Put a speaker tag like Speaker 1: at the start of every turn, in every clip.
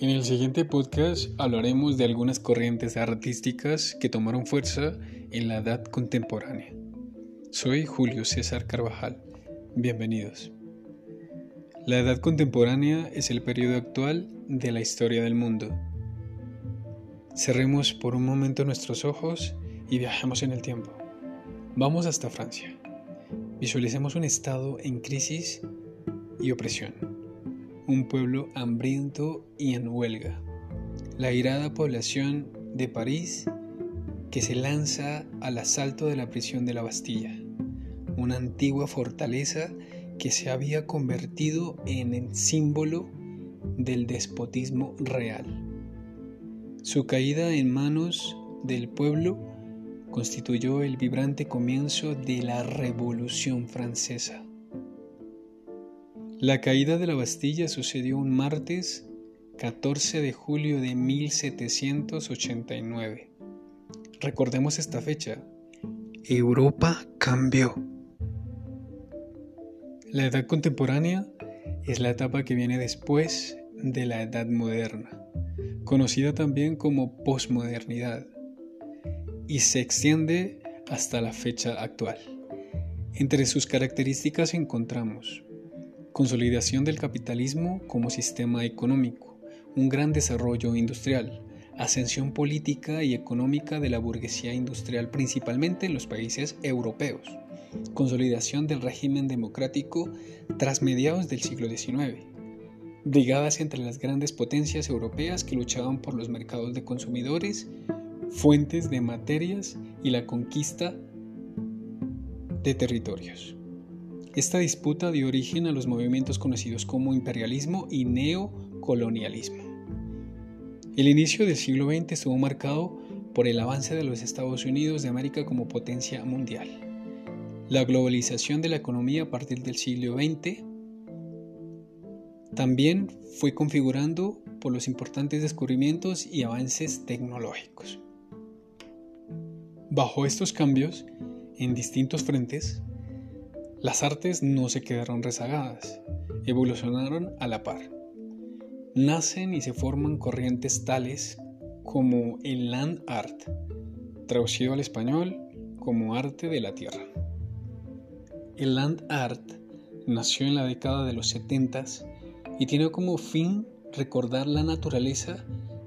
Speaker 1: En el siguiente podcast hablaremos de algunas corrientes artísticas que tomaron fuerza en la edad contemporánea. Soy Julio César Carvajal. Bienvenidos. La edad contemporánea es el periodo actual de la historia del mundo. Cerremos por un momento nuestros ojos y viajemos en el tiempo. Vamos hasta Francia. Visualicemos un estado en crisis y opresión un pueblo hambriento y en huelga. La irada población de París que se lanza al asalto de la prisión de la Bastilla, una antigua fortaleza que se había convertido en el símbolo del despotismo real. Su caída en manos del pueblo constituyó el vibrante comienzo de la Revolución Francesa. La caída de la Bastilla sucedió un martes 14 de julio de 1789. Recordemos esta fecha. Europa cambió. La edad contemporánea es la etapa que viene después de la edad moderna, conocida también como posmodernidad, y se extiende hasta la fecha actual. Entre sus características encontramos consolidación del capitalismo como sistema económico, un gran desarrollo industrial, ascensión política y económica de la burguesía industrial principalmente en los países europeos, consolidación del régimen democrático tras mediados del siglo XIX, brigadas entre las grandes potencias europeas que luchaban por los mercados de consumidores, fuentes de materias y la conquista de territorios. Esta disputa dio origen a los movimientos conocidos como imperialismo y neocolonialismo. El inicio del siglo XX estuvo marcado por el avance de los Estados Unidos de América como potencia mundial. La globalización de la economía a partir del siglo XX también fue configurando por los importantes descubrimientos y avances tecnológicos. Bajo estos cambios, en distintos frentes, las artes no se quedaron rezagadas, evolucionaron a la par. Nacen y se forman corrientes tales como el land art, traducido al español como arte de la tierra. El land art nació en la década de los 70 y tiene como fin recordar la naturaleza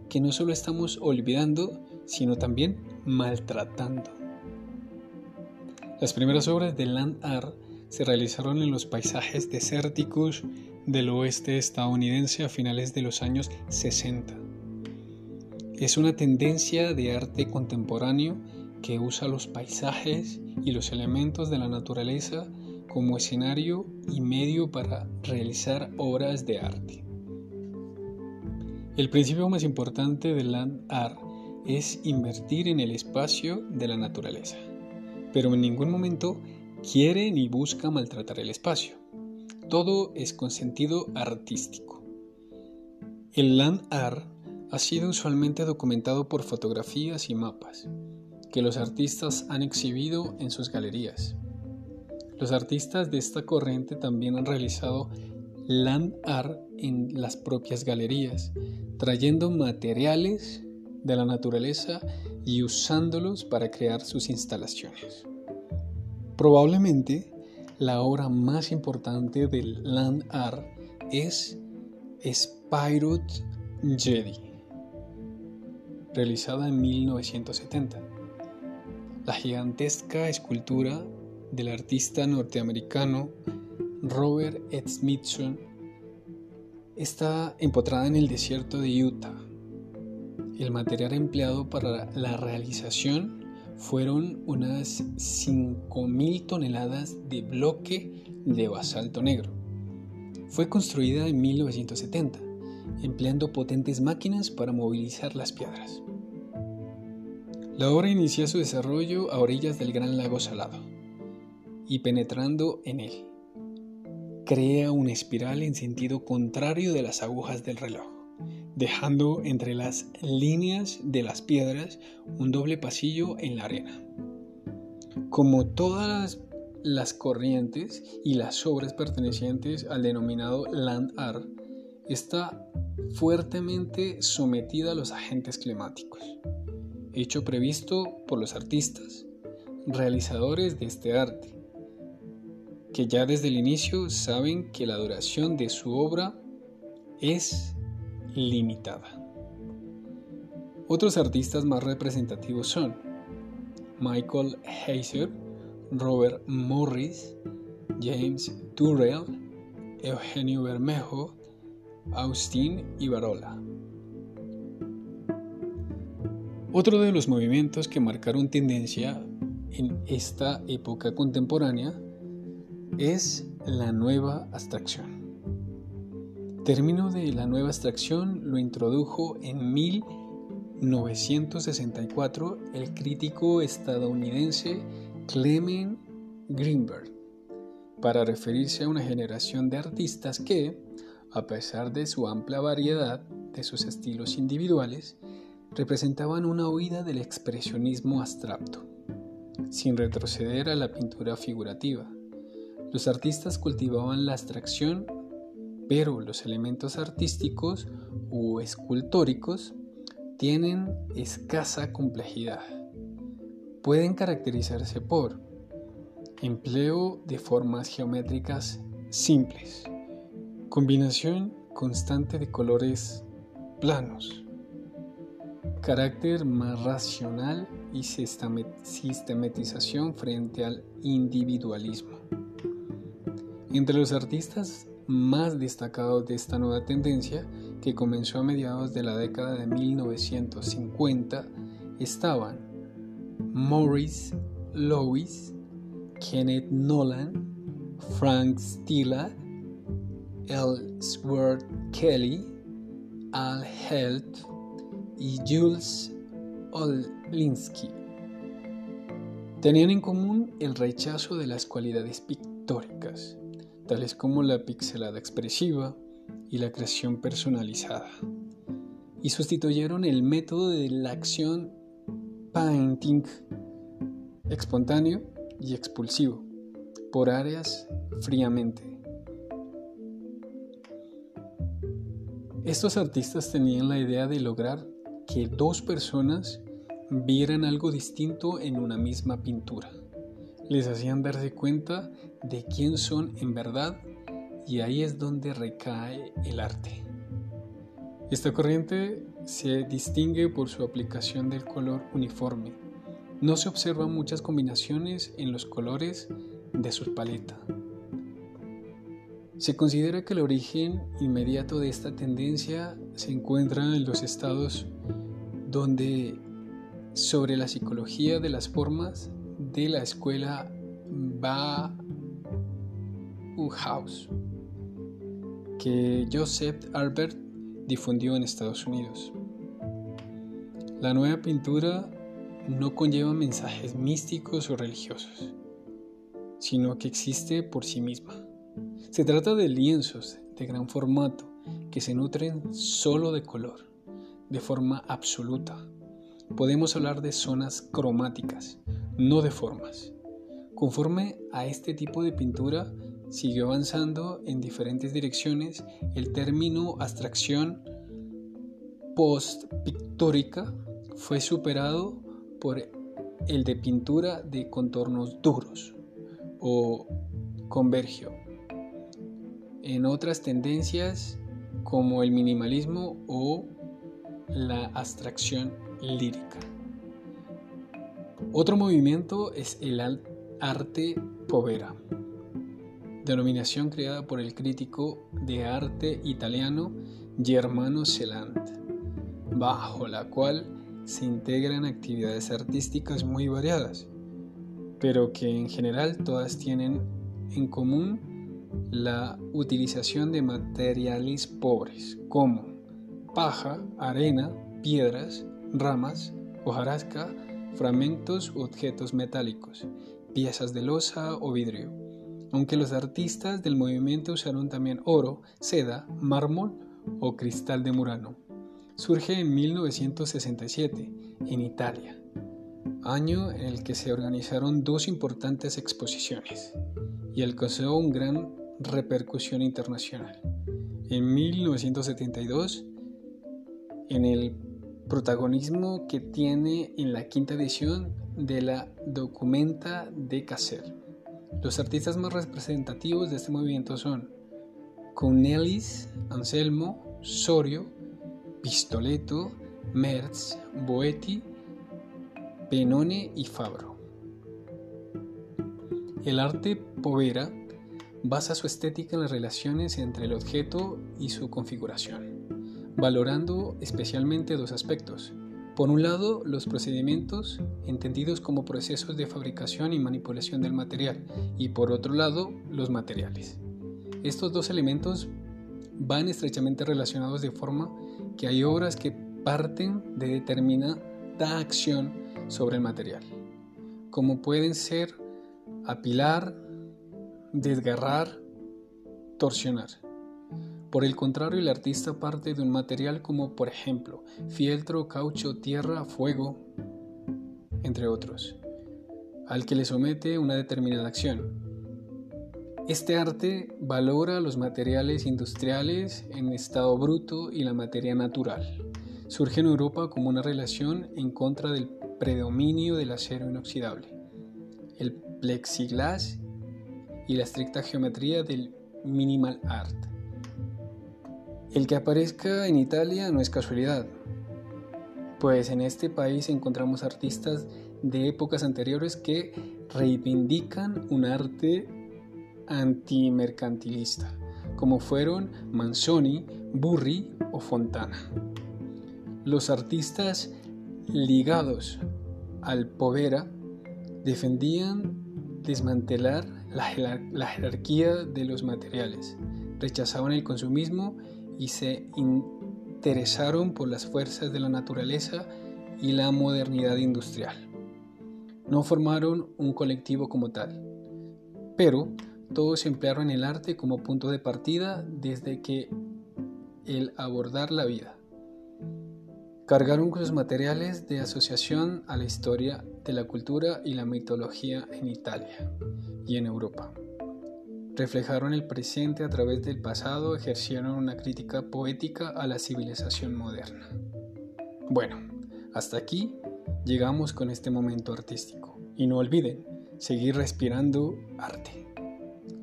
Speaker 1: que no solo estamos olvidando, sino también maltratando. Las primeras obras de land art se realizaron en los paisajes desérticos del oeste estadounidense a finales de los años 60. Es una tendencia de arte contemporáneo que usa los paisajes y los elementos de la naturaleza como escenario y medio para realizar obras de arte. El principio más importante del land art es invertir en el espacio de la naturaleza, pero en ningún momento quiere ni busca maltratar el espacio. Todo es con sentido artístico. El land art ha sido usualmente documentado por fotografías y mapas que los artistas han exhibido en sus galerías. Los artistas de esta corriente también han realizado land art en las propias galerías, trayendo materiales de la naturaleza y usándolos para crear sus instalaciones. Probablemente la obra más importante del land art es Spirut Jedi, realizada en 1970. La gigantesca escultura del artista norteamericano Robert E. Smithson está empotrada en el desierto de Utah. El material empleado para la realización fueron unas 5.000 toneladas de bloque de basalto negro. Fue construida en 1970, empleando potentes máquinas para movilizar las piedras. La obra inicia su desarrollo a orillas del Gran Lago Salado y penetrando en él, crea una espiral en sentido contrario de las agujas del reloj dejando entre las líneas de las piedras un doble pasillo en la arena. Como todas las corrientes y las obras pertenecientes al denominado land art, está fuertemente sometida a los agentes climáticos, hecho previsto por los artistas, realizadores de este arte, que ya desde el inicio saben que la duración de su obra es limitada. Otros artistas más representativos son Michael Heiser, Robert Morris, James Turrell, Eugenio Bermejo, Austin y Barola. Otro de los movimientos que marcaron tendencia en esta época contemporánea es la nueva abstracción. Término de la nueva abstracción lo introdujo en 1964 el crítico estadounidense Clement Greenberg para referirse a una generación de artistas que, a pesar de su amplia variedad de sus estilos individuales, representaban una huida del expresionismo abstracto, sin retroceder a la pintura figurativa. Los artistas cultivaban la abstracción, pero los elementos artísticos o escultóricos tienen escasa complejidad. Pueden caracterizarse por empleo de formas geométricas simples, combinación constante de colores planos, carácter más racional y sistematización frente al individualismo. Entre los artistas más destacados de esta nueva tendencia, que comenzó a mediados de la década de 1950, estaban Maurice Lewis, Kenneth Nolan, Frank Stella, Ellsworth Kelly, Al Held y Jules Olinsky. Tenían en común el rechazo de las cualidades pictóricas, tales como la pixelada expresiva y la creación personalizada, y sustituyeron el método de la acción painting espontáneo y expulsivo por áreas fríamente. Estos artistas tenían la idea de lograr que dos personas vieran algo distinto en una misma pintura. Les hacían darse cuenta de quién son en verdad y ahí es donde recae el arte. Esta corriente se distingue por su aplicación del color uniforme, no se observan muchas combinaciones en los colores de su paleta. Se considera que el origen inmediato de esta tendencia se encuentra en los estados donde sobre la psicología de las formas de la escuela Bauhaus que Joseph Albert difundió en Estados Unidos. La nueva pintura no conlleva mensajes místicos o religiosos, sino que existe por sí misma. Se trata de lienzos de gran formato que se nutren solo de color, de forma absoluta. Podemos hablar de zonas cromáticas, no de formas. Conforme a este tipo de pintura, siguió avanzando en diferentes direcciones el término abstracción post-pictórica fue superado por el de pintura de contornos duros o convergio. En otras tendencias como el minimalismo o la abstracción lírica. Otro movimiento es el arte povera, denominación creada por el crítico de arte italiano Germano Celant, bajo la cual se integran actividades artísticas muy variadas, pero que en general todas tienen en común la utilización de materiales pobres como paja, arena, piedras, ramas, hojarasca, fragmentos u objetos metálicos, piezas de losa o vidrio. Aunque los artistas del movimiento usaron también oro, seda, mármol o cristal de Murano. Surge en 1967 en Italia, año en el que se organizaron dos importantes exposiciones y alcanzó una gran repercusión internacional. en 1972 en el protagonismo que tiene en la quinta edición de la Documenta de Caser. Los artistas más representativos de este movimiento son Cornelis, Anselmo, Sorio, Pistoleto, Merz, Boetti, Benone y Fabro. El arte povera basa su estética en las relaciones entre el objeto y su configuración, valorando especialmente dos aspectos. Por un lado, los procedimientos entendidos como procesos de fabricación y manipulación del material, y por otro lado, los materiales. Estos dos elementos van estrechamente relacionados de forma que hay obras que parten de determinada acción sobre el material, como pueden ser apilar, desgarrar, torsionar. Por el contrario, el artista parte de un material como por ejemplo fieltro, caucho, tierra, fuego, entre otros, al que le somete una determinada acción. Este arte valora los materiales industriales en estado bruto y la materia natural. Surge en Europa como una relación en contra del predominio del acero inoxidable, el plexiglas y la estricta geometría del minimal art. El que aparezca en Italia no es casualidad, pues en este país encontramos artistas de épocas anteriores que reivindican un arte antimercantilista, como fueron Manzoni, Burri o Fontana. Los artistas ligados al Povera defendían desmantelar la, jerarquía de los materiales, rechazaban el consumismo y se interesaron por las fuerzas de la naturaleza y la modernidad industrial. No formaron un colectivo como tal, pero todos emplearon el arte como punto de partida desde que el abordar la vida cargaron con sus materiales de asociación a la historia de la cultura y la mitología en Italia y en Europa. Reflejaron el presente a través del pasado, ejercieron una crítica poética a la civilización moderna. Bueno, hasta aquí llegamos con este momento artístico y no olviden seguir respirando arte.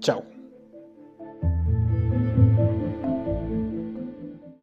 Speaker 1: Chao.